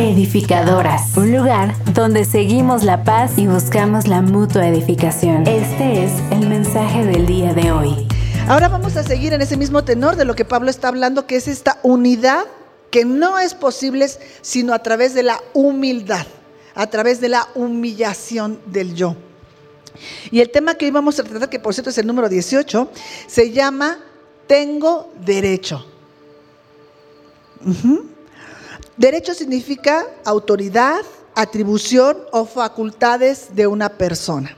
Edificadoras, un lugar donde seguimos la paz y buscamos la mutua edificación. Este es el mensaje del día de hoy. Ahora vamos a seguir en ese mismo tenor de lo que Pablo está hablando, que es esta unidad que no es posible sino a través de la humildad, a través de la humillación del yo. Y el tema que hoy vamos a tratar, que por cierto es el número 18, se llama Tengo derecho. Derecho significa autoridad, atribución o facultades de una persona.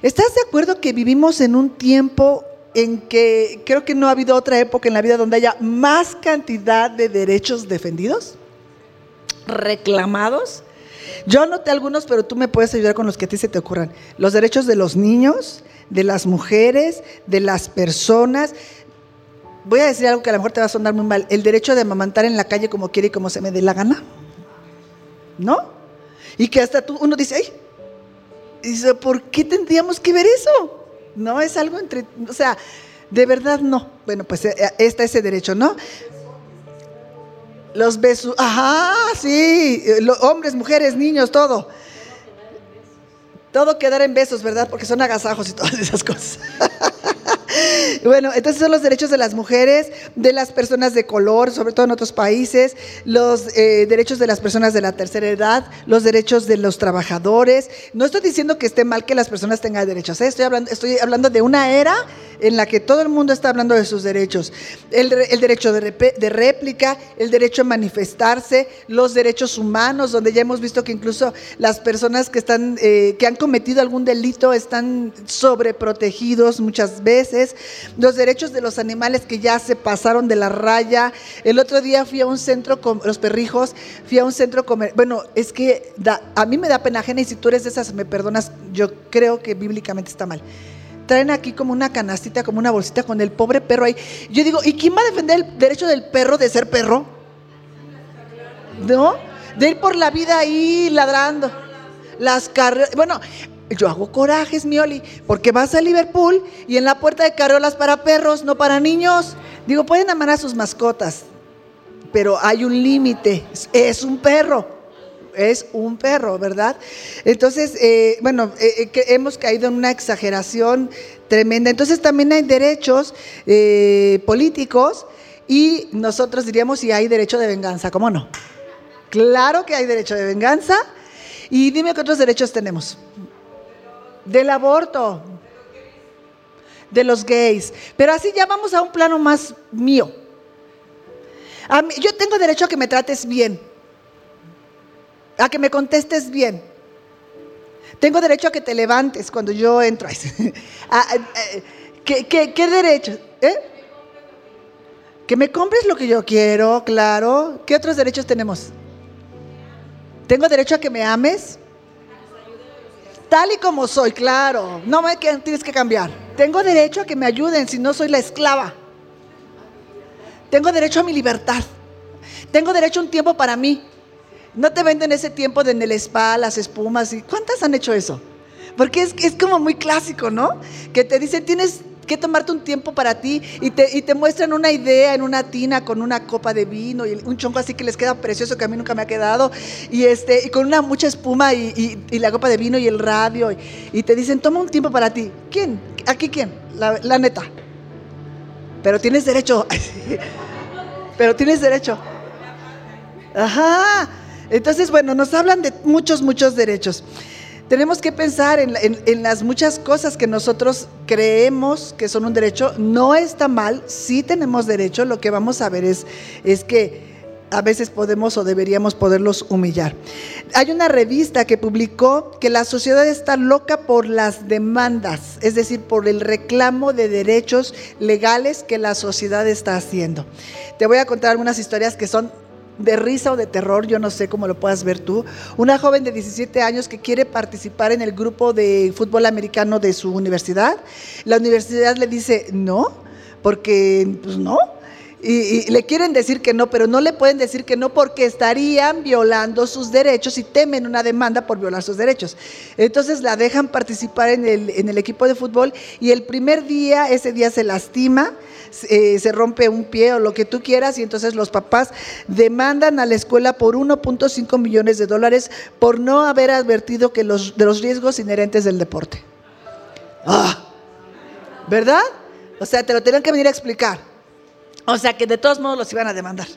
¿Estás de acuerdo que vivimos en un tiempo en que creo que no ha habido otra época en la vida donde haya más cantidad de derechos defendidos, reclamados? Yo anoté algunos, pero tú me puedes ayudar con los que a ti se te ocurran. Los derechos de los niños, de las mujeres, de las personas. Voy a decir algo que a lo mejor te va a sonar muy mal. El derecho de amamantar en la calle como quiere y como se me dé la gana. ¿No? Y que hasta tú, uno dice, ay, ¿por qué tendríamos que ver eso? No, es algo entre, o sea, de verdad no. Bueno, pues eh, está ese derecho, ¿no? Los besos, ajá, sí, los hombres, mujeres, niños, todo. Todo quedar en besos, ¿verdad? Porque son agasajos y todas esas cosas. Bueno, entonces son los derechos de las mujeres, de las personas de color, sobre todo en otros países, los eh, derechos de las personas de la tercera edad, los derechos de los trabajadores. No estoy diciendo que esté mal que las personas tengan derechos, ¿eh? estoy, hablando, estoy hablando de una era en la que todo el mundo está hablando de sus derechos. El, derecho de, de, réplica, el derecho a manifestarse, los derechos humanos, donde ya hemos visto que incluso las personas que, están, eh, que han cometido algún delito están sobreprotegidos muchas veces, los derechos de los animales que ya se pasaron de la raya. El otro día fui a un centro, con los perrijos, fui a un centro comer. Bueno, es que a mí me da pena ajena y si tú eres de esas, me perdonas, yo creo que bíblicamente está mal traen aquí como una canastita, como una bolsita con el pobre perro ahí. Yo digo, ¿y quién va a defender el derecho del perro de ser perro? ¿No? De ir por la vida ahí ladrando. Las carreras. Bueno, yo hago corajes, Mioli, porque vas a Liverpool y en la puerta de carreras para perros, no para niños. Digo, pueden amar a sus mascotas, pero hay un límite. Es un perro es un perro, ¿verdad? Entonces, eh, bueno, eh, eh, hemos caído en una exageración tremenda. Entonces también hay derechos políticos y nosotros diríamos si hay derecho de venganza, ¿cómo no? Claro que hay derecho de venganza. Y dime qué otros derechos tenemos. Del aborto, de los gays. Pero así ya vamos a un plano más mío. yo tengo derecho a que me trates bien a que me contestes bien. Tengo derecho a que te levantes cuando yo entro. ¿Qué, qué, derecho? ¿Eh? Que me compres lo que yo quiero, claro. ¿Qué otros derechos tenemos? Tengo derecho a que me ames. Tal y como soy, claro. No me tienes que cambiar. Tengo derecho a que me ayuden si no soy la esclava. Tengo derecho a mi libertad. Tengo derecho a un tiempo para mí. No te venden ese tiempo de en el spa, las espumas. y ¿Cuántas han hecho eso? Porque es, es como muy clásico, ¿no? Que te dicen, tienes que tomarte un tiempo para ti y te, y te muestran una idea en una tina con una copa de vino y un chonco así que les queda precioso que a mí nunca me ha quedado y este y con una mucha espuma y, y, la copa de vino y el radio y, te dicen toma un tiempo para ti ¿quién? ¿aquí quién? La, la neta pero tienes derecho pero tienes derecho ajá entonces, bueno, nos hablan de muchos, muchos derechos. Tenemos que pensar en, las muchas cosas que nosotros creemos que son un derecho. No está mal, sí tenemos derecho. Lo que vamos a ver es, que a veces podemos o deberíamos poderlos humillar. Hay una revista que publicó que la sociedad está loca por las demandas, es decir, por el reclamo de derechos legales que la sociedad está haciendo. Te voy a contar algunas historias que son de risa o de terror, yo no sé cómo lo puedas ver tú. Una joven de 17 años que quiere participar en el grupo de fútbol americano de su universidad. La universidad le dice no, porque pues no. Y, le quieren decir que no, pero no le pueden decir que no porque estarían violando sus derechos y temen una demanda por violar sus derechos. Entonces la dejan participar en el, en el equipo de fútbol y el primer día, ese día se lastima, eh, se rompe un pie o lo que tú quieras y entonces los papás demandan a la escuela por 1.5 millones de dólares por no haber advertido que los, de los riesgos inherentes del deporte. Ah, ¿Verdad? O sea, te lo tenían que venir a explicar. O sea que de todos modos los iban a demandar.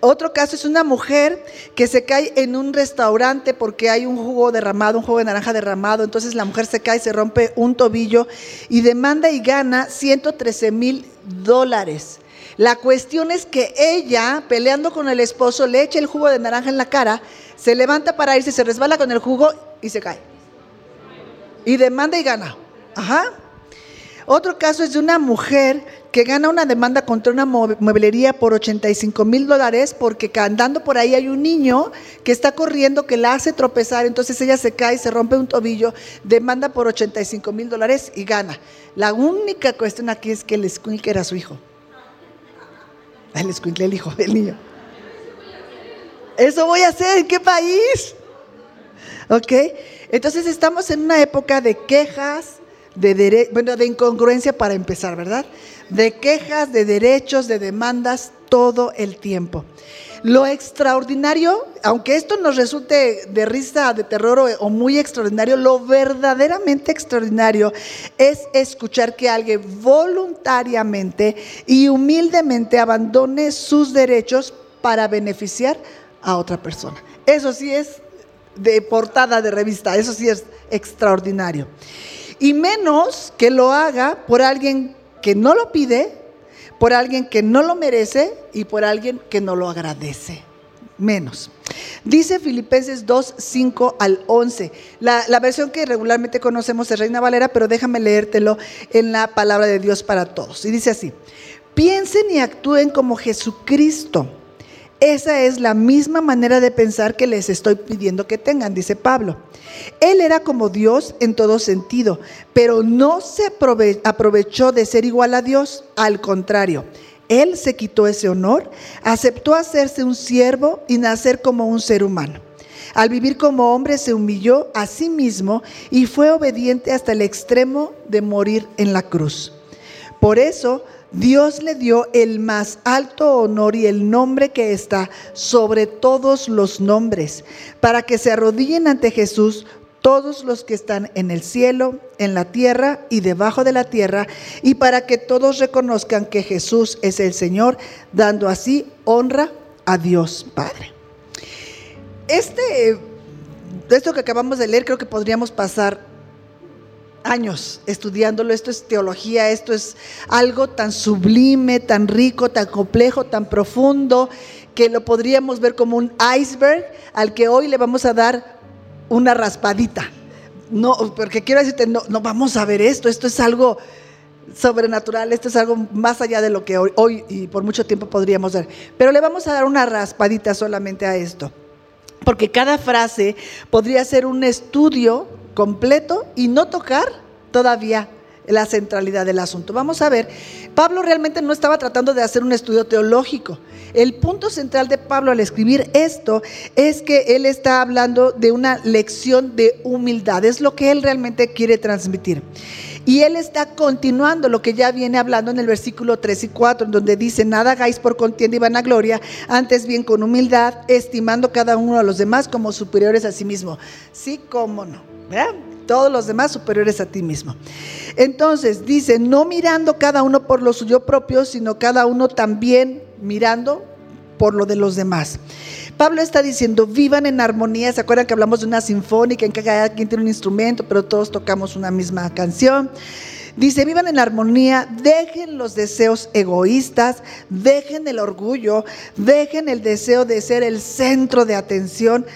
Otro caso es una mujer que se cae en un restaurante porque hay un jugo derramado, un jugo de naranja derramado. Entonces la mujer se cae, se rompe un tobillo y demanda y gana 113 mil dólares. La cuestión es que ella, peleando con el esposo, le echa el jugo de naranja en la cara, se levanta para irse, se resbala con el jugo y se cae. Y demanda y gana. Ajá. Otro caso es de una mujer que gana una demanda contra una mueblería por 85 mil dólares porque andando por ahí hay un niño que está corriendo que la hace tropezar, entonces ella se cae, se rompe un tobillo, demanda por 85 mil dólares y gana. La única cuestión aquí es que el escuincle era su hijo. El escuincle, el hijo, el niño. Eso voy a hacer, ¿en qué país? ¿Ok? Entonces estamos en una época de quejas, de, bueno, de incongruencia para empezar, ¿verdad? de quejas, de derechos, de demandas todo el tiempo. Lo extraordinario, aunque esto nos resulte de risa, de terror o, muy extraordinario, lo verdaderamente extraordinario es escuchar que alguien voluntariamente y humildemente abandone sus derechos para beneficiar a otra persona. Eso sí es de portada de revista, eso sí es extraordinario. Y menos que lo haga por alguien que no lo pide, por alguien que no lo merece y por alguien que no lo agradece. Menos. Dice Filipenses 2, 5 al 11. La, la, versión que regularmente conocemos es Reina Valera, pero déjame leértelo en la palabra de Dios para todos. Y dice así, piensen y actúen como Jesucristo esa es la misma manera de pensar que les estoy pidiendo que tengan, dice Pablo. Él era como Dios en todo sentido, pero no se aprovechó de ser igual a Dios, al contrario. Él se quitó ese honor, aceptó hacerse un siervo y nacer como un ser humano. Al vivir como hombre se humilló a sí mismo y fue obediente hasta el extremo de morir en la cruz. Por eso Dios le dio el más alto honor y el nombre que está sobre todos los nombres, para que se arrodillen ante Jesús todos los que están en el cielo, en la tierra y debajo de la tierra, y para que todos reconozcan que Jesús es el Señor, dando así honra a Dios Padre. Este, esto que acabamos de leer, creo que podríamos pasar años estudiándolo. Esto es teología, esto es algo tan sublime, tan rico, tan complejo, tan profundo, que lo podríamos ver como un iceberg al que hoy le vamos a dar una raspadita. No, porque quiero decirte, no, no vamos a ver esto, esto es algo sobrenatural, esto es algo más allá de lo que hoy, hoy y por mucho tiempo podríamos ver. Pero le vamos a dar una raspadita solamente a esto, porque cada frase podría ser un estudio completo y no tocar todavía la centralidad del asunto. Vamos a ver, Pablo realmente no estaba tratando de hacer un estudio teológico. El punto central de Pablo al escribir esto es que él está hablando de una lección de humildad, es lo que él realmente quiere transmitir. Y él está continuando lo que ya viene hablando en el versículo 3 y 4, en donde dice, nada hagáis por contienda y vanagloria, antes bien con humildad, estimando cada uno a los demás como superiores a sí mismo. Sí, cómo no. Todos los demás superiores a ti mismo. Entonces dice, no mirando cada uno por lo suyo propio, sino cada uno también mirando por lo de los demás. Pablo está diciendo, vivan en armonía. ¿Se acuerdan que hablamos de una sinfónica en que cada quien tiene un instrumento, pero todos tocamos una misma canción? Dice, vivan en armonía, dejen los deseos egoístas, dejen el orgullo, dejen el deseo de ser el centro de atención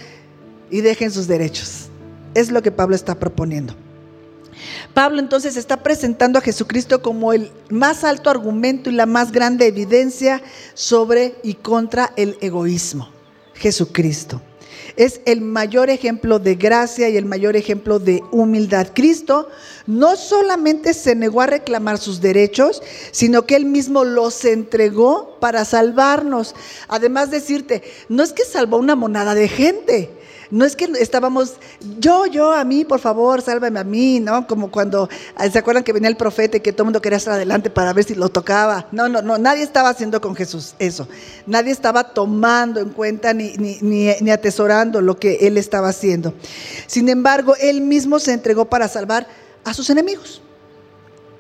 y dejen sus derechos. Es lo que Pablo está proponiendo. Pablo entonces está presentando a Jesucristo como el más alto argumento y la más grande evidencia sobre y contra el egoísmo. Jesucristo. Es el mayor ejemplo de gracia y el mayor ejemplo de humildad. Cristo no solamente se negó a reclamar sus derechos, sino que él mismo los entregó para salvarnos. Además decirte, no es que salvó una monada de gente, no es que estábamos, yo, yo, a mí, por favor, sálvame a mí, ¿no? Como cuando, ah, ¿se acuerdan que venía el profeta y que todo el mundo quería estar adelante para ver si lo tocaba? No, no, no, nadie estaba haciendo con Jesús eso. Nadie estaba tomando en cuenta ni, ni, ni atesorando lo que él estaba haciendo. Sin embargo, él mismo se entregó para salvar a sus enemigos.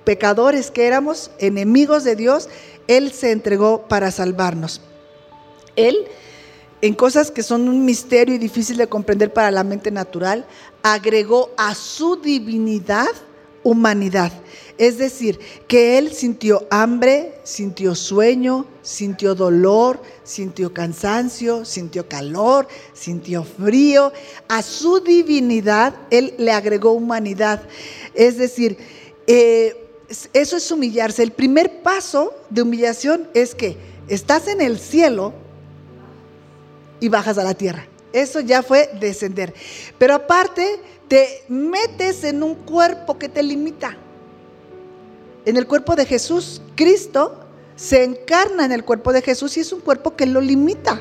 Pecadores que éramos, enemigos de Dios, él se entregó para salvarnos. Él en cosas que son un misterio y difícil de comprender para la mente natural, agregó a su divinidad humanidad. Es decir, que él sintió hambre, sintió sueño, sintió dolor, sintió cansancio, sintió calor, sintió frío. A su divinidad él le agregó humanidad. Es decir, eh, eso es humillarse. El primer paso de humillación es que estás en el cielo, y bajas a la tierra. Eso ya fue descender. Pero aparte, te metes en un cuerpo que te limita. En el cuerpo de Jesús, Cristo se encarna en el cuerpo de Jesús y es un cuerpo que lo limita.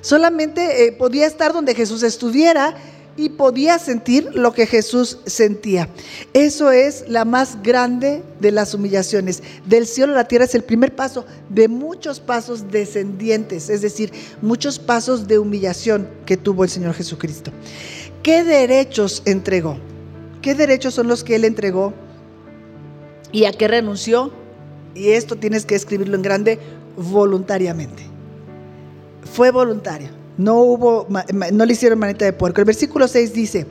Solamente eh, podía estar donde Jesús estuviera y podía sentir lo que Jesús sentía. Eso es la más grande de las humillaciones. Del cielo a la tierra es el primer paso de muchos pasos descendientes, es decir, muchos pasos de humillación que tuvo el Señor Jesucristo. ¿Qué derechos entregó? ¿Qué derechos son los que Él entregó? ¿Y a qué renunció? Y esto tienes que escribirlo en grande voluntariamente. Fue voluntario. No hubo, no le hicieron manita de puerco. El versículo 6 dice,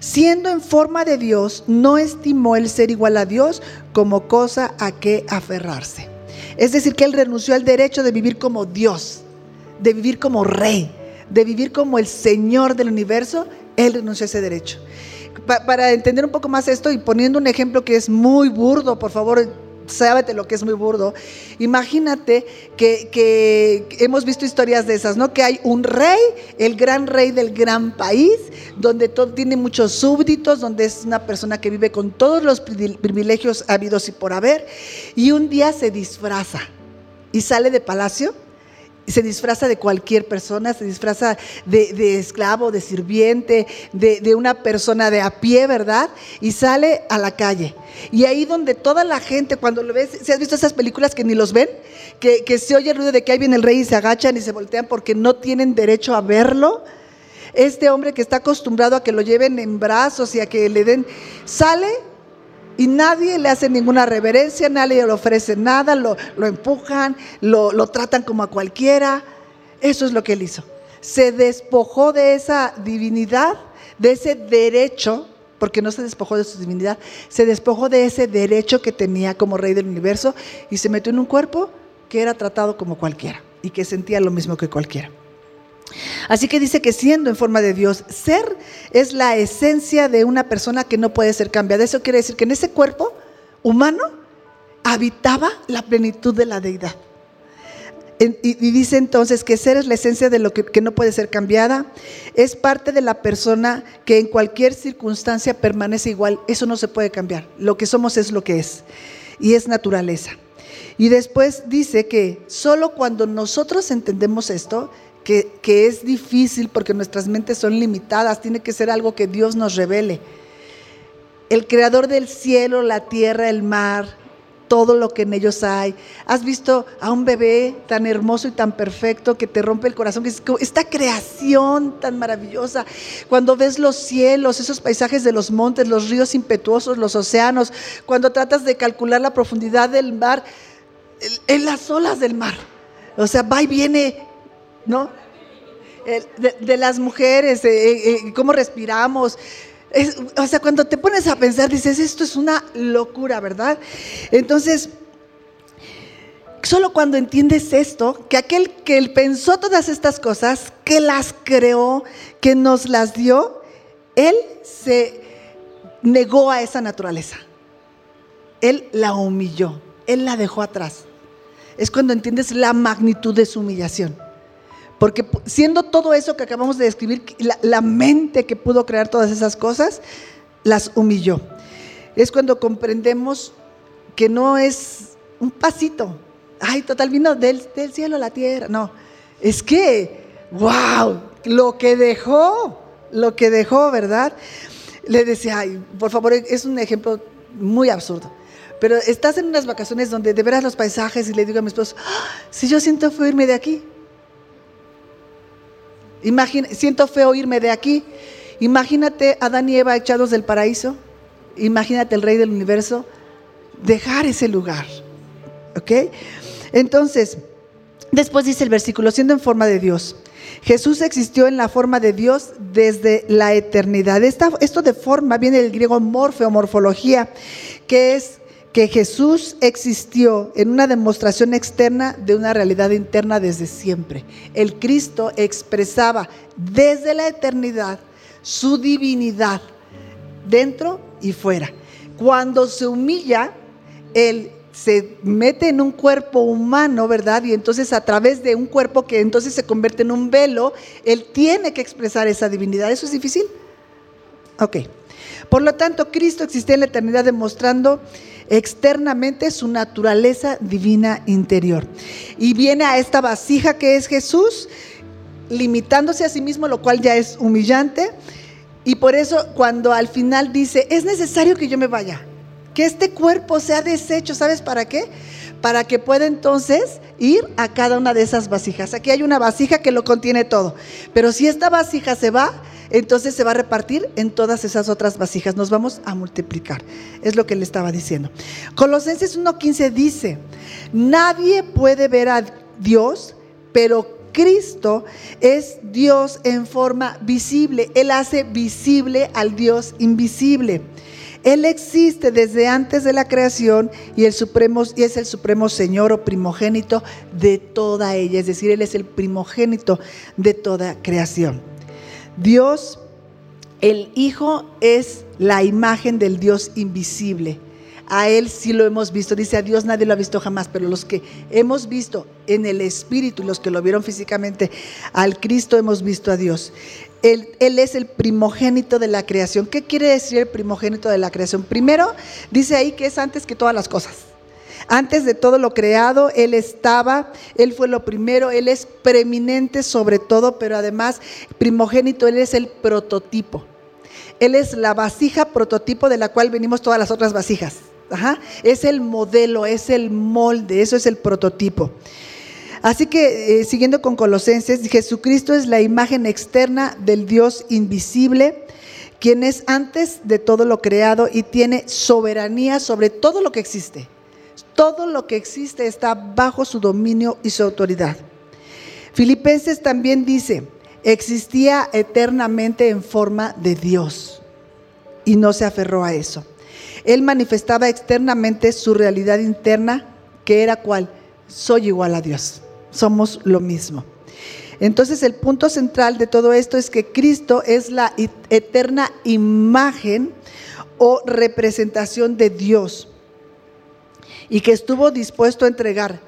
siendo en forma de Dios, no estimó el ser igual a Dios como cosa a que aferrarse. Es decir, que él renunció al derecho de vivir como Dios, de vivir como rey, de vivir como el Señor del universo. Él renunció a ese derecho. para entender un poco más esto y poniendo un ejemplo que es muy burdo, por favor, sábete lo que es muy burdo. Imagínate que, hemos visto historias de esas, ¿no? Que hay un rey, el gran rey del gran país, donde todo, tiene muchos súbditos, donde es una persona que vive con todos los privilegios habidos y por haber, y un día se disfraza y sale de palacio se disfraza de cualquier persona, se disfraza de, esclavo, de sirviente, de, una persona de a pie, ¿verdad? Y sale a la calle. Y ahí donde toda la gente, cuando lo ves, ¿se has visto esas películas que ni los ven? Que, que se oye el ruido de que ahí viene el rey y se agachan y se voltean porque no tienen derecho a verlo. Este hombre que está acostumbrado a que lo lleven en brazos y a que le den, sale y nadie le hace ninguna reverencia, nadie le ofrece nada, lo, empujan, lo, lo tratan como a cualquiera. Eso es lo que él hizo. Se despojó de esa divinidad, de ese derecho, porque no se despojó de su divinidad, se despojó de ese derecho que tenía como rey del universo y se metió en un cuerpo que era tratado como cualquiera y que sentía lo mismo que cualquiera. Así que dice que siendo en forma de Dios, ser es la esencia de una persona que no puede ser cambiada. Eso quiere decir que en ese cuerpo humano habitaba la plenitud de la deidad. Y, dice entonces que ser es la esencia de lo que, no puede ser cambiada, es parte de la persona que en cualquier circunstancia permanece igual, eso no se puede cambiar, lo que somos es lo que es, y es naturaleza. Y después dice que solo cuando nosotros entendemos esto, que, es difícil porque nuestras mentes son limitadas, tiene que ser algo que Dios nos revele. El creador del cielo, la tierra, el mar, todo lo que en ellos hay. Has visto a un bebé tan hermoso y tan perfecto que te rompe el corazón, que es esta creación tan maravillosa. Cuando ves los cielos, esos paisajes de los montes, los ríos impetuosos, los océanos, cuando tratas de calcular la profundidad del mar, en las olas del mar. O sea, va y viene ¿no? De, las mujeres, eh, eh, cómo respiramos. o sea, cuando te pones a pensar, dices, esto es una locura, ¿verdad? Entonces, solo cuando entiendes esto, que aquel que pensó todas estas cosas, que las creó, que nos las dio, él se negó a esa naturaleza. Él la humilló, él la dejó atrás. Es cuando entiendes la magnitud de su humillación. Porque siendo todo eso que acabamos de describir, la, mente que pudo crear todas esas cosas, las humilló. Es cuando comprendemos que no es un pasito, ay, total, vino del, del cielo a la tierra. No, es que, wow, lo que dejó, lo que dejó, ¿verdad? Le decía, ay, por favor, es un ejemplo muy absurdo. Pero estás en unas vacaciones donde de veras los paisajes y le digo a mi esposo, "Ah, si yo siento irme de aquí. Siento feo irme de aquí. Imagínate a Adán y Eva echados del paraíso. Imagínate el rey del universo. Dejar ese lugar. ¿Ok? Entonces, después dice el versículo, siendo en forma de Dios. Jesús existió en la forma de Dios desde la eternidad. Esta- esto de forma viene del griego morfeo, morfología, que es que Jesús existió en una demostración externa de una realidad interna desde siempre. El Cristo expresaba desde la eternidad su divinidad dentro y fuera. Cuando se humilla, Él se mete en un cuerpo humano, ¿verdad? Y entonces a través de un cuerpo que entonces se convierte en un velo, Él tiene que expresar esa divinidad. ¿Eso es difícil? Ok. Por lo tanto, Cristo existía en la eternidad demostrando externamente su naturaleza divina interior. Y viene a esta vasija que es Jesús, limitándose a sí mismo, lo cual ya es humillante. Y por eso cuando al final dice, es necesario que yo me vaya, que este cuerpo sea deshecho, ¿sabes para qué? Para que pueda entonces ir a cada una de esas vasijas. Aquí hay una vasija que lo contiene todo, pero si esta vasija se va, entonces se va a repartir en todas esas otras vasijas. Nos vamos a multiplicar. Es lo que le estaba diciendo. Colosenses 1.15 dice, nadie puede ver a Dios, pero Cristo es Dios en forma visible. Él hace visible al Dios invisible. Él existe desde antes de la creación y, es el supremo Señor o primogénito de toda ella. Es decir, Él es el primogénito de toda creación. Dios, el Hijo, es la imagen del Dios invisible. A Él sí lo hemos visto. Dice a Dios nadie lo ha visto jamás, pero los que hemos visto en el Espíritu los que lo vieron físicamente al Cristo hemos visto a Dios. Él, él, es el primogénito de la creación. ¿Qué quiere decir el primogénito de la creación? Primero, dice ahí que es antes que todas las cosas. Antes de todo lo creado, Él estaba, Él fue lo primero, Él es preeminente sobre todo, pero además primogénito, Él es el prototipo. Él es la vasija prototipo de la cual venimos todas las otras vasijas. Ajá. Es el modelo, es el molde, eso es el prototipo. Así que, eh, siguiendo con Colosenses, Jesucristo es la imagen externa del Dios invisible, quien es antes de todo lo creado y tiene soberanía sobre todo lo que existe. Todo lo que existe está bajo su dominio y su autoridad. Filipenses también dice, existía eternamente en forma de Dios y no se aferró a eso. Él manifestaba externamente su realidad interna, que era cual, soy igual a Dios, somos lo mismo. Entonces el punto central de todo esto es que Cristo es la eterna imagen o representación de Dios y que estuvo dispuesto a entregar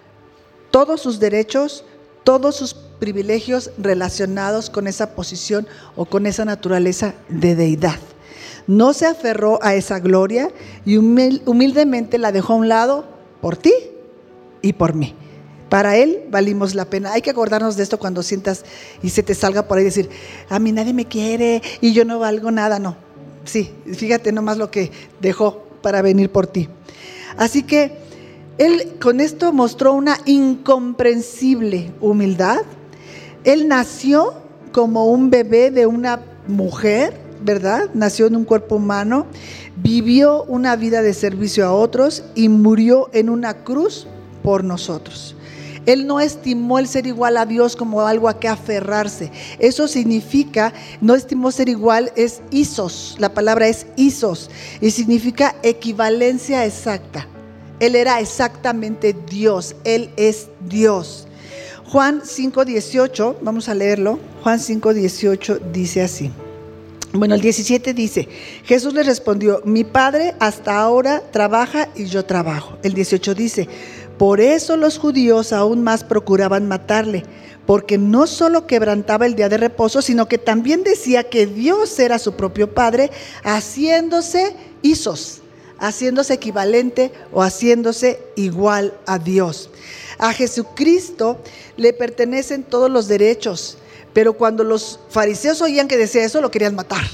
todos sus derechos, todos sus privilegios relacionados con esa posición o con esa naturaleza de deidad. No se aferró a esa gloria y humildemente la dejó a un lado por ti y por mí. Para Él valimos la pena. Hay que acordarnos de esto cuando sientas y se te salga por ahí decir, a mí nadie me quiere y yo no valgo nada. No, sí, fíjate nomás lo que dejó para venir por ti. Así que Él con esto mostró una incomprensible humildad. Él nació como un bebé de una mujer, ¿verdad? Nació en un cuerpo humano, vivió una vida de servicio a otros y murió en una cruz por nosotros. Él no estimó el ser igual a Dios como algo a que aferrarse. Eso significa, no estimó ser igual, es isos. La palabra es isos y significa equivalencia exacta. Él era exactamente Dios. Él es Dios. Juan 5.18, vamos a leerlo. Juan 5.18 dice así. Bueno, el 17 dice, Jesús le respondió, mi padre hasta ahora trabaja y yo trabajo. El 18 dice, por eso los judíos aún más procuraban matarle, porque no solo quebrantaba el día de reposo, sino que también decía que Dios era su propio Padre, haciéndose isos, haciéndose equivalente o haciéndose igual a Dios. A Jesucristo le pertenecen todos los derechos, pero cuando los fariseos oían que decía eso, lo querían matar.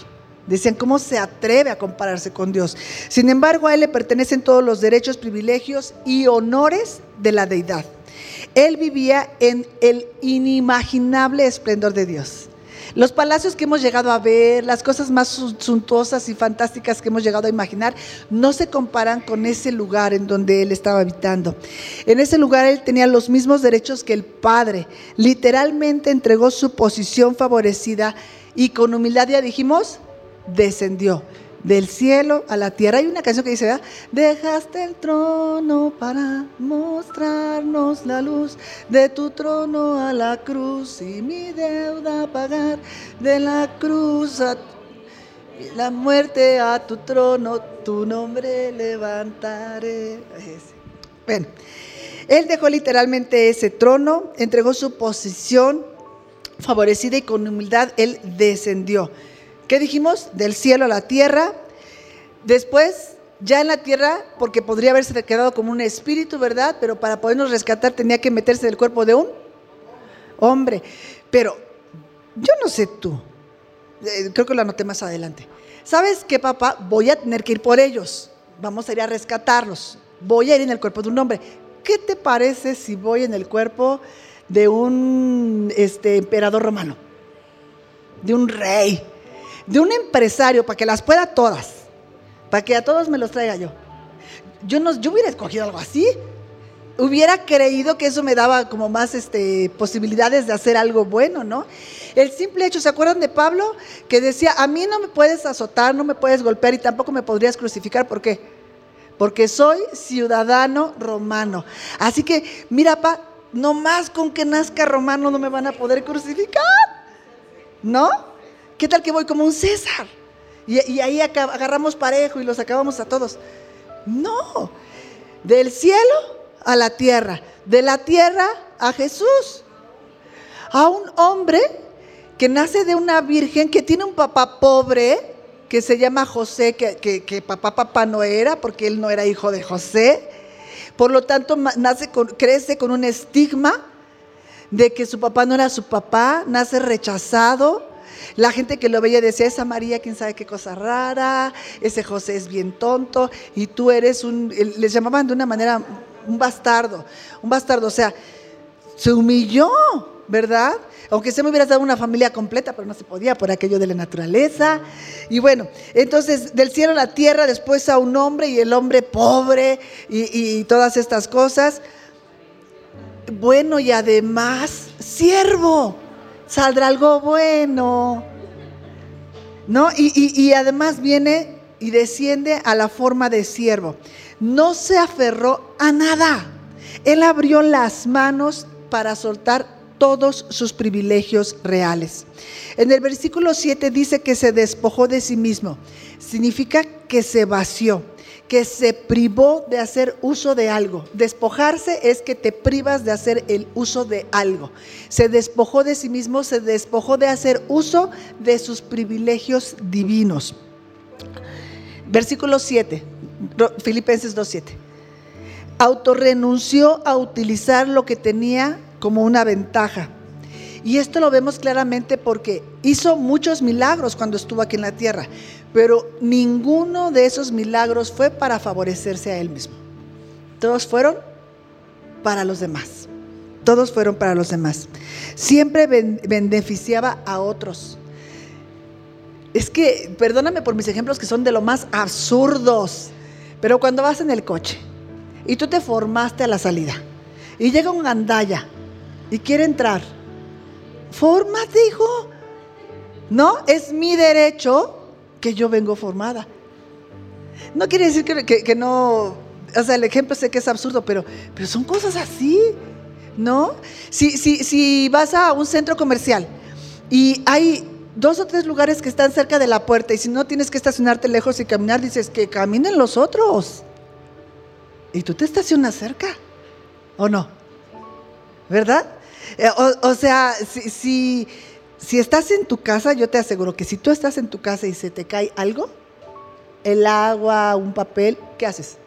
Decían, ¿cómo se atreve a compararse con Dios? Sin embargo, a Él le pertenecen todos los derechos, privilegios y honores de la deidad. Él vivía en el inimaginable esplendor de Dios. Los palacios que hemos llegado a ver, las cosas más suntuosas y fantásticas que hemos llegado a imaginar, no se comparan con ese lugar en donde él estaba habitando. En ese lugar él tenía los mismos derechos que el Padre. Literalmente entregó su posición favorecida y con humildad ya dijimos, descendió del cielo a la tierra. Hay una canción que dice, dejaste el trono para mostrarnos la luz de tu trono a la cruz y mi deuda pagar de la cruz a la muerte a tu trono, tu nombre levantaré. Bueno, él dejó literalmente ese trono, entregó su posición favorecida y con humildad él descendió. ¿Qué dijimos? Del cielo a la tierra. Después, ya en la tierra, porque podría haberse quedado como un espíritu, ¿verdad? Pero para podernos rescatar tenía que meterse del cuerpo de un hombre. Pero yo no sé tú, eh, creo que lo anoté más adelante. ¿Sabes qué, papá? Voy a tener que ir por ellos. Vamos a ir a rescatarlos. Voy a ir en el cuerpo de un hombre. ¿Qué te parece si voy en el cuerpo de un este, emperador romano? De un rey de un empresario para que las pueda todas, para que a todos me los traiga yo. Yo, no, yo hubiera escogido algo así. Hubiera creído que eso me daba como más este, posibilidades de hacer algo bueno, ¿no? El simple hecho, ¿se acuerdan de Pablo? Que decía, a mí no me puedes azotar, no me puedes golpear y tampoco me podrías crucificar. ¿Por qué? Porque soy ciudadano romano. Así que, mira, pa, no más con que nazca romano no me van a poder crucificar. ¿No? ¿Qué tal que voy como un César? Y, ahí agarramos parejo y los acabamos a todos. No, del cielo a la tierra, de la tierra a Jesús. A un hombre que nace de una virgen que tiene un papá pobre, que se llama José, que, papá papá no era, porque él no era hijo de José. Por lo tanto, nace crece con un estigma de que su papá no era su papá, nace rechazado, la gente que lo veía decía, esa María, quién sabe qué cosa rara, ese José es bien tonto, y tú eres un, les llamaban de una manera, un bastardo, un bastardo, o sea, se humilló, ¿verdad? Aunque se me hubiera dado una familia completa, pero no se podía por aquello de la naturaleza. Y bueno, entonces del cielo a la tierra, después a un hombre y el hombre pobre y, y todas estas cosas. Bueno, y además, siervo saldrá algo bueno. ¿No? Y, además viene y desciende a la forma de siervo. No se aferró a nada. Él abrió las manos para soltar todos sus privilegios reales. En el versículo 7 dice que se despojó de sí mismo. Significa que se vació que se privó de hacer uso de algo. Despojarse es que te privas de hacer el uso de algo. Se despojó de sí mismo, se despojó de hacer uso de sus privilegios divinos. Versículo 7, Filipenses 2.7. Autorrenunció a utilizar lo que tenía como una ventaja. Y esto lo vemos claramente porque hizo muchos milagros cuando estuvo aquí en la tierra, pero ninguno de esos milagros fue para favorecerse a él mismo. Todos fueron para los demás. Todos fueron para los demás. Siempre beneficiaba a otros. Es que, perdóname por mis ejemplos que son de lo más absurdos, pero cuando vas en el coche y tú te formaste a la salida y llega un gandalla y quiere entrar, fórmate, hijo. No, es mi derecho que yo vengo formada. No quiere decir que, no, o sea, el ejemplo sé que es absurdo, pero, pero son cosas así, ¿no? Si, si, si vas a un centro comercial y hay dos o tres lugares que están cerca de la puerta y si no tienes que estacionarte lejos y caminar, dices que caminen los otros. Y tú te estacionas cerca, ¿o no? ¿Verdad? Eh, o, sea, si si estás en tu casa, yo te aseguro que si tú estás en tu casa y se te cae algo, el agua, un papel, ¿qué haces?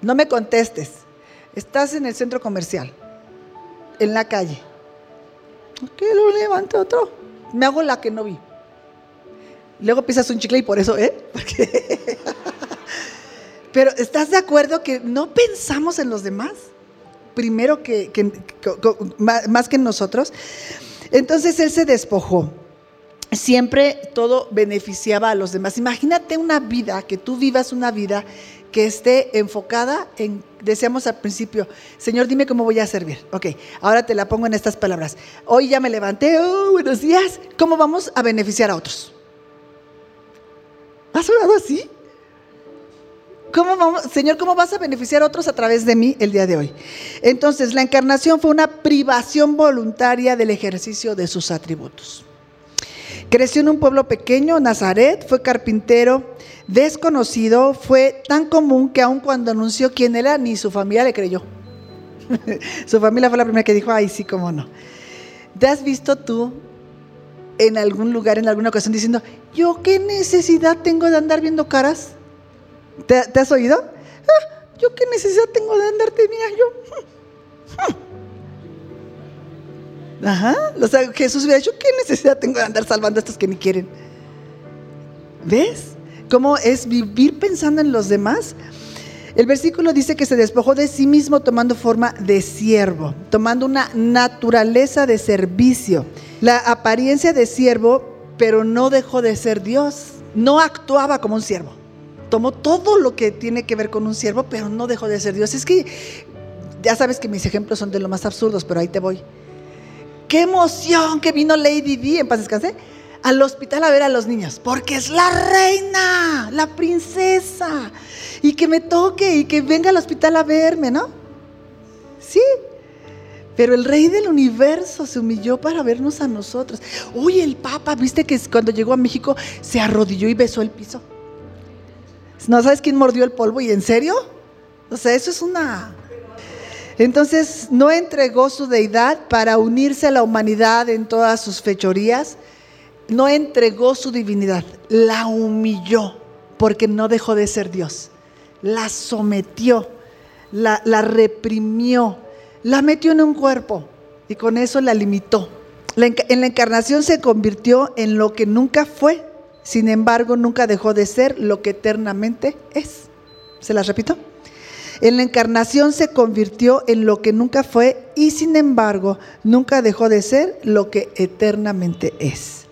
No me contestes. Estás en el centro comercial, en la calle. ¿Qué lo levante otro? Me hago la que no vi. Luego pisas un chicle y por eso, ¿eh? Pero ¿estás de acuerdo que no pensamos en los demás? Primero que, más que en nosotros. Entonces él se despojó. Siempre todo beneficiaba a los demás. Imagínate una vida, que tú vivas una vida que esté enfocada en, decíamos al principio, Señor, dime cómo voy a servir. Ok, ahora te la pongo en estas palabras. Hoy ya me levanté, oh, buenos días. ¿Cómo vamos a beneficiar a otros? ¿Has orado así? ¿Cómo vamos, Señor, ¿cómo vas a beneficiar a otros a través de mí el día de hoy? Entonces, la encarnación fue una privación voluntaria del ejercicio de sus atributos. Creció en un pueblo pequeño, Nazaret, fue carpintero, desconocido, fue tan común que aun cuando anunció quién era, ni su familia le creyó. su familia fue la primera que dijo, ay, sí, cómo no. ¿Te has visto tú en algún lugar, en alguna ocasión, diciendo, yo qué necesidad tengo de andar viendo caras? ¿Te, has oído? Ah, yo qué necesidad tengo de andarte, mira, yo. Ajá, o sea, Jesús hubiera dicho, ¿qué necesidad tengo de andar salvando a estos que ni quieren? ¿Ves? ¿Cómo es vivir pensando en los demás? El versículo dice que se despojó de sí mismo tomando forma de siervo, tomando una naturaleza de servicio, la apariencia de siervo, pero no dejó de ser Dios, no actuaba como un siervo. Tomó todo lo que tiene que ver con un siervo, pero no dejó de ser Dios. Es que ya sabes que mis ejemplos son de lo más absurdos, pero ahí te voy. Qué emoción que vino Lady D, en paz descanse, al hospital a ver a los niños, porque es la reina, la princesa, y que me toque y que venga al hospital a verme, ¿no? Sí, pero el rey del universo se humilló para vernos a nosotros. Uy, el Papa, viste que cuando llegó a México se arrodilló y besó el piso. ¿No sabes quién mordió el polvo? ¿Y en serio? O sea, eso es una... Entonces, no entregó su deidad para unirse a la humanidad en todas sus fechorías, no entregó su divinidad, la humilló porque no dejó de ser Dios, la sometió, la, reprimió, la metió en un cuerpo y con eso la limitó. en la encarnación se convirtió en lo que nunca fue, sin embargo nunca dejó de ser lo que eternamente es. ¿Se las repito? En la encarnación se convirtió en lo que nunca fue y sin embargo nunca dejó de ser lo que eternamente es.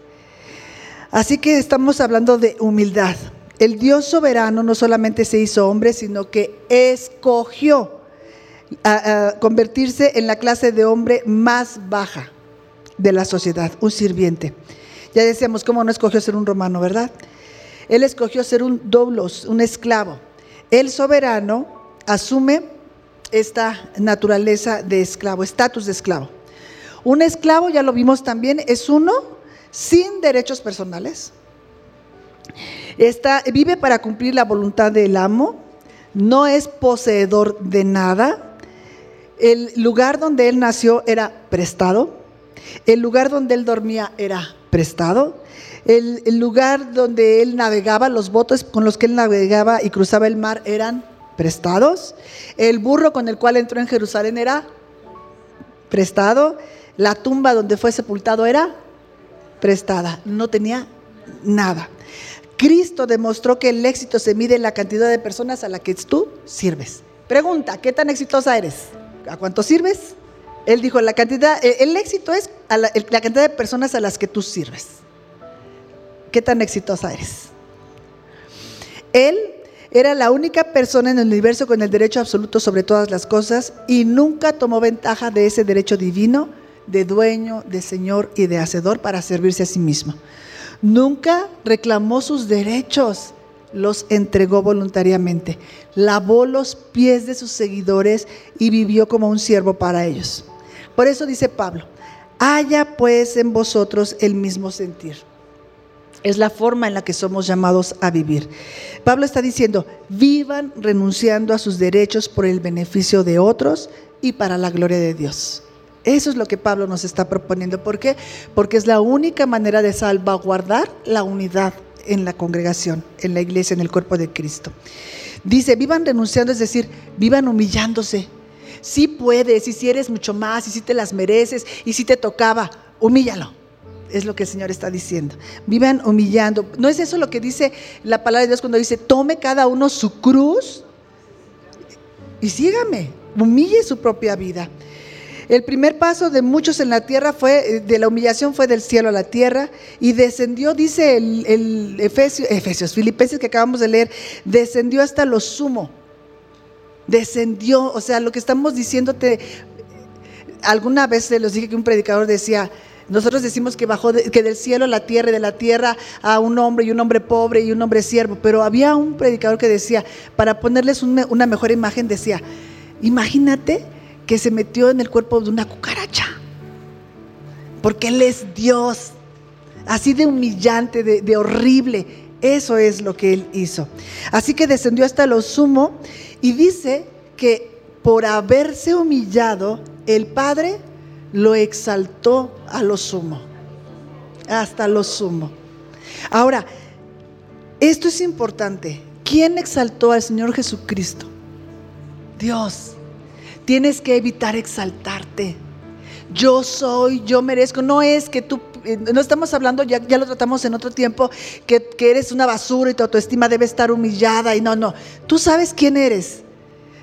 Así que estamos hablando de humildad. El Dios soberano no solamente se hizo hombre, sino que escogió convertirse en la clase de hombre más baja de la sociedad, un sirviente. Ya decíamos, ¿cómo no escogió ser un romano, verdad? Él escogió ser un doblos, un esclavo. El soberano asume esta naturaleza de esclavo, estatus de esclavo. Un esclavo, ya lo vimos también, es uno sin derechos personales. vive para cumplir la voluntad del amo, no es poseedor de nada. El lugar donde él nació era prestado. El lugar donde él dormía era prestado. El, el lugar donde él navegaba, los botes con los que él navegaba y cruzaba el mar eran prestados. El burro con el cual entró en Jerusalén era prestado. La tumba donde fue sepultado era prestada, no tenía nada. Cristo demostró que el éxito se mide en la cantidad de personas a las que tú sirves. Pregunta, ¿qué tan exitosa eres? ¿A cuánto sirves? Él dijo, la cantidad, eh, el éxito es la, la cantidad de personas a las que tú sirves. ¿Qué tan exitosa eres? Él era la única persona en el universo con el derecho absoluto sobre todas las cosas y nunca tomó ventaja de ese derecho divino de dueño, de señor y de hacedor para servirse a sí mismo. Nunca reclamó sus derechos, los entregó voluntariamente, lavó los pies de sus seguidores y vivió como un siervo para ellos. Por eso dice Pablo, haya pues en vosotros el mismo sentir. Es la forma en la que somos llamados a vivir. Pablo está diciendo, vivan renunciando a sus derechos por el beneficio de otros y para la gloria de Dios. Eso es lo que Pablo nos está proponiendo. ¿Por qué? Porque es la única manera de salvaguardar la unidad en la congregación, en la iglesia, en el cuerpo de Cristo. Dice, vivan renunciando, es decir, vivan humillándose, sí puedes, y si eres mucho más, y si te las mereces, y si te tocaba, humíllalo. Es lo que el Señor está diciendo. Vivan humillando. ¿No es eso lo que dice la palabra de Dios cuando dice, tome cada uno su cruz y sígame, humille su propia vida? El primer paso de muchos en la tierra fue, eh, de la humillación fue del cielo a la tierra y descendió, dice el, Efesios, Filipenses que acabamos de leer, descendió hasta lo sumo. Descendió, o sea, lo que estamos diciéndote, alguna vez se los dije que un predicador decía, nosotros decimos que bajó que del cielo a la tierra y de la tierra a un hombre y un hombre pobre y un hombre siervo, pero había un predicador que decía, para ponerles una mejor imagen, decía, imagínate que se metió en el cuerpo de una cucaracha. Porque Él es Dios. Así de humillante, de, horrible. Eso es lo que Él hizo. Así que descendió hasta lo sumo y dice que por haberse humillado, el Padre lo exaltó a lo sumo. Hasta lo sumo. Ahora, esto es importante. ¿Quién exaltó al Señor Jesucristo? Dios. Tienes que evitar exaltarte. Yo soy, yo merezco. No es que tú, no estamos hablando, ya, ya lo tratamos en otro tiempo, que, que eres una basura y tu autoestima debe estar humillada. Y no, no. Tú sabes quién eres.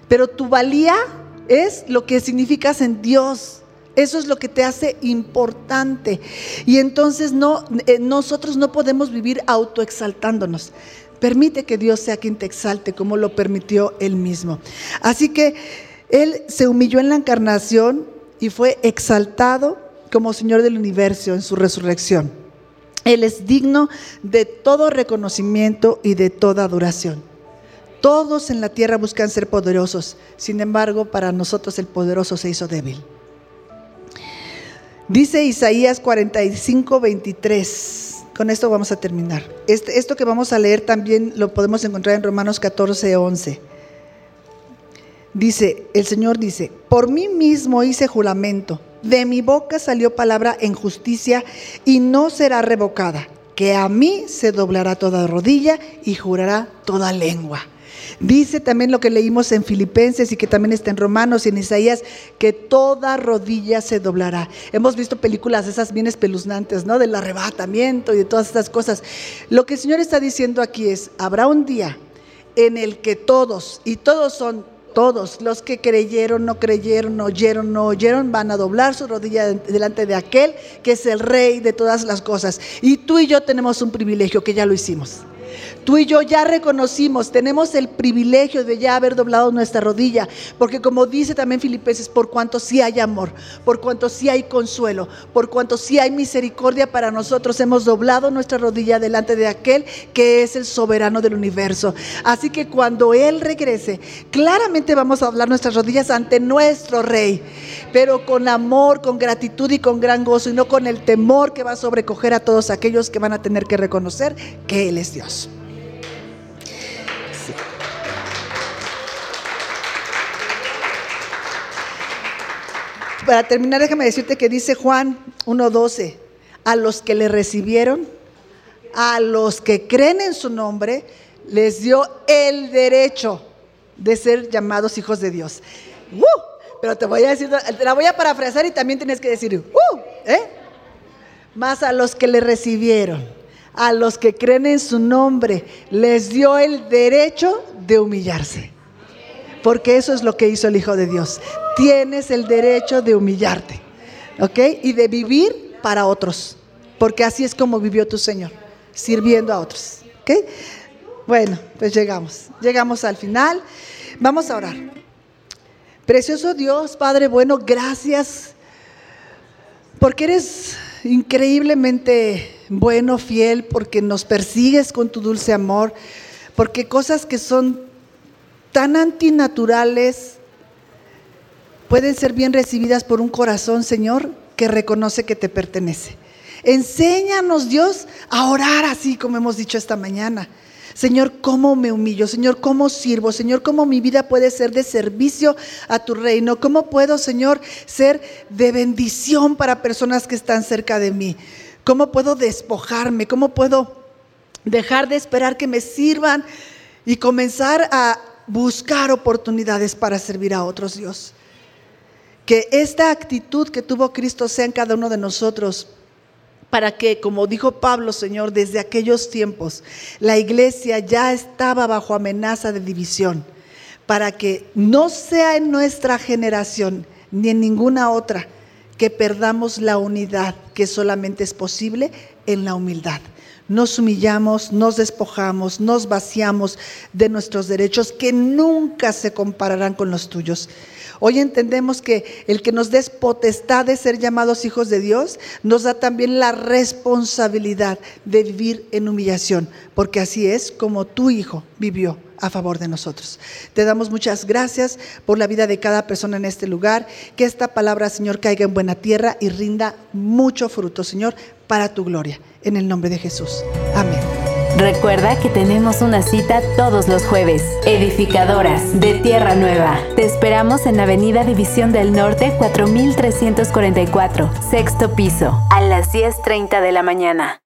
Pero tu valía es lo que significas en Dios. Eso es lo que te hace importante. Y entonces no, eh, nosotros no podemos vivir autoexaltándonos. Permite que Dios sea quien te exalte como lo permitió Él mismo. Así que él se humilló en la encarnación y fue exaltado como Señor del universo en su resurrección. Él es digno de todo reconocimiento y de toda adoración. Todos en la tierra buscan ser poderosos, sin embargo para nosotros el poderoso se hizo débil. Dice Isaías 45, 23. Con esto vamos a terminar. Este, esto que vamos a leer también lo podemos encontrar en Romanos 14, 11. Dice, el Señor dice, por mí mismo hice juramento, de mi boca salió palabra en justicia y no será revocada, que a mí se doblará toda rodilla y jurará toda lengua. Dice también lo que leímos en Filipenses y que también está en Romanos y en Isaías, que toda rodilla se doblará. Hemos visto películas esas bien espeluznantes, ¿no? Del arrebatamiento y de todas estas cosas. Lo que el Señor está diciendo aquí es, habrá un día en el que todos, y todos son todos los que creyeron, no creyeron, no oyeron, no oyeron, van a doblar su rodilla delante de aquel que es el rey de todas las cosas. Y tú y yo tenemos un privilegio que ya lo hicimos. Tú y yo ya reconocimos, tenemos el privilegio de ya haber doblado nuestra rodilla, porque como dice también Filipenses, por cuanto sí hay amor, por cuanto sí hay consuelo, por cuanto sí hay misericordia para nosotros, hemos doblado nuestra rodilla delante de aquel que es el soberano del universo. Así que cuando Él regrese, claramente vamos a doblar nuestras rodillas ante nuestro Rey, pero con amor, con gratitud y con gran gozo, y no con el temor que va a sobrecoger a todos aquellos que van a tener que reconocer que Él es Dios. Para terminar, déjame decirte que dice Juan 1.12, a los que le recibieron, a los que creen en su nombre, les dio el derecho de ser llamados hijos de Dios. Pero te voy a decir, te la voy a parafrasar y también tienes que decir, ¿eh? Más a los que le recibieron, a los que creen en su nombre, les dio el derecho de humillarse. Porque eso es lo que hizo el Hijo de Dios tienes el derecho de humillarte, ¿ok? Y de vivir para otros, porque así es como vivió tu Señor, sirviendo a otros, ¿ok? Bueno, pues llegamos, llegamos al final. Vamos a orar. Precioso Dios, Padre bueno, gracias porque eres increíblemente bueno, fiel, porque nos persigues con tu dulce amor, porque cosas que son tan antinaturales, pueden ser bien recibidas por un corazón, Señor, que reconoce que te pertenece. Enséñanos, Dios, a orar así como hemos dicho esta mañana. Señor, ¿cómo me humillo? Señor, ¿cómo sirvo? Señor, ¿cómo mi vida puede ser de servicio a tu reino? ¿Cómo puedo, Señor, ser de bendición para personas que están cerca de mí? ¿Cómo puedo despojarme? ¿Cómo puedo dejar de esperar que me sirvan y comenzar a buscar oportunidades para servir a otros, Dios? Que esta actitud que tuvo Cristo sea en cada uno de nosotros para que, como dijo Pablo, Señor, desde aquellos tiempos, la iglesia ya estaba bajo amenaza de división, para que no sea en nuestra generación ni en ninguna otra que perdamos la unidad que solamente es posible en la humildad. Nos humillamos, nos despojamos, nos vaciamos de nuestros derechos que nunca se compararán con los tuyos. Hoy entendemos que el que nos des potestad de ser llamados hijos de Dios nos da también la responsabilidad de vivir en humillación, porque así es como tu hijo vivió a favor de nosotros. Te damos muchas gracias por la vida de cada persona en este lugar. Que esta palabra, Señor, caiga en buena tierra y rinda mucho fruto, Señor, para tu gloria. En el nombre de Jesús. Amén. Recuerda que tenemos una cita todos los jueves. Edificadoras de Tierra Nueva. Te esperamos en Avenida División del Norte 4344, sexto piso, a las 10.30 de la mañana.